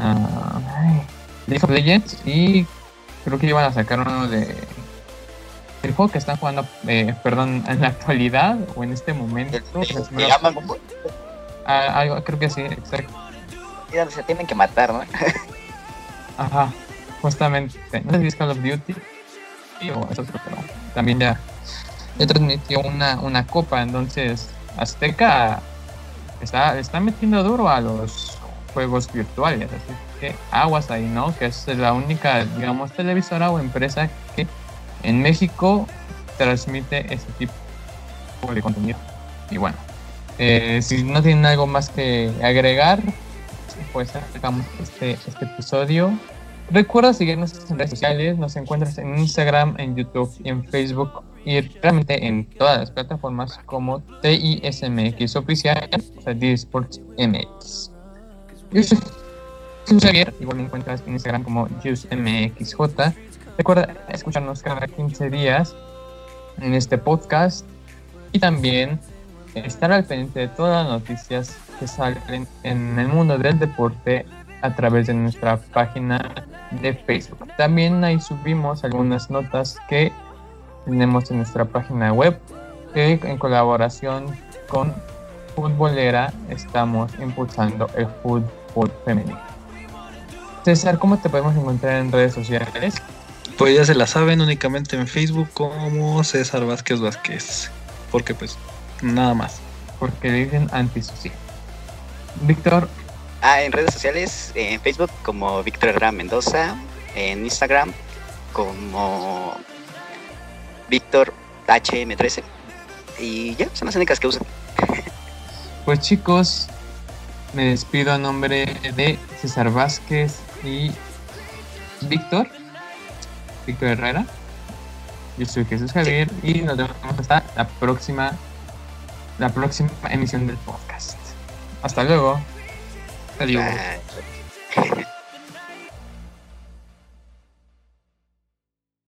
Speaker 2: Uh, League of Legends. Y creo que iban a sacar uno de el juego que están jugando, eh, perdón, <laughs> en la actualidad o en este momento.
Speaker 4: ¿Se llama
Speaker 2: ah, creo que sí, exacto.
Speaker 4: se tienen que matar, ¿no? <laughs>
Speaker 2: Ajá, justamente. No sé si es Call of Duty o eso, pero también ya, ya transmitió una, una copa, entonces Azteca está, está metiendo duro a los juegos virtuales, así que aguas ahí, ¿no? Que es la única, digamos, televisora o empresa que en México transmite ese tipo de contenido. Y bueno, eh, si no tienen algo más que agregar, pues acabamos este, este episodio. Recuerda seguirnos en redes sociales, nos encuentras en Instagram, en YouTube en Facebook y realmente en todas las plataformas como TISMX oficial, o sea, Sports MX. Yo Javier, igual me encuentras en Instagram como JuiceMXJ Recuerda escucharnos cada 15 días en este podcast y también estar al pendiente de todas las noticias que salen en el mundo del deporte a través de nuestra página de Facebook. También ahí subimos algunas notas que tenemos en nuestra página web que en colaboración con Futbolera estamos impulsando el fútbol femenino. César, ¿cómo te podemos encontrar en redes sociales?
Speaker 3: Pues ya se la saben únicamente en Facebook como César Vázquez Vázquez. Porque pues nada más.
Speaker 2: Porque dicen antisocial. Víctor.
Speaker 4: Ah, en redes sociales, en Facebook como Víctor Herrera Mendoza, en Instagram como Víctor HM13. Y ya, son las únicas que uso.
Speaker 2: Pues chicos, me despido a nombre de César Vázquez y Víctor, Víctor Herrera. Yo soy Jesús Javier y nos vemos hasta la próxima, la próxima emisión del podcast. Hasta luego. Adiós.
Speaker 4: Bye.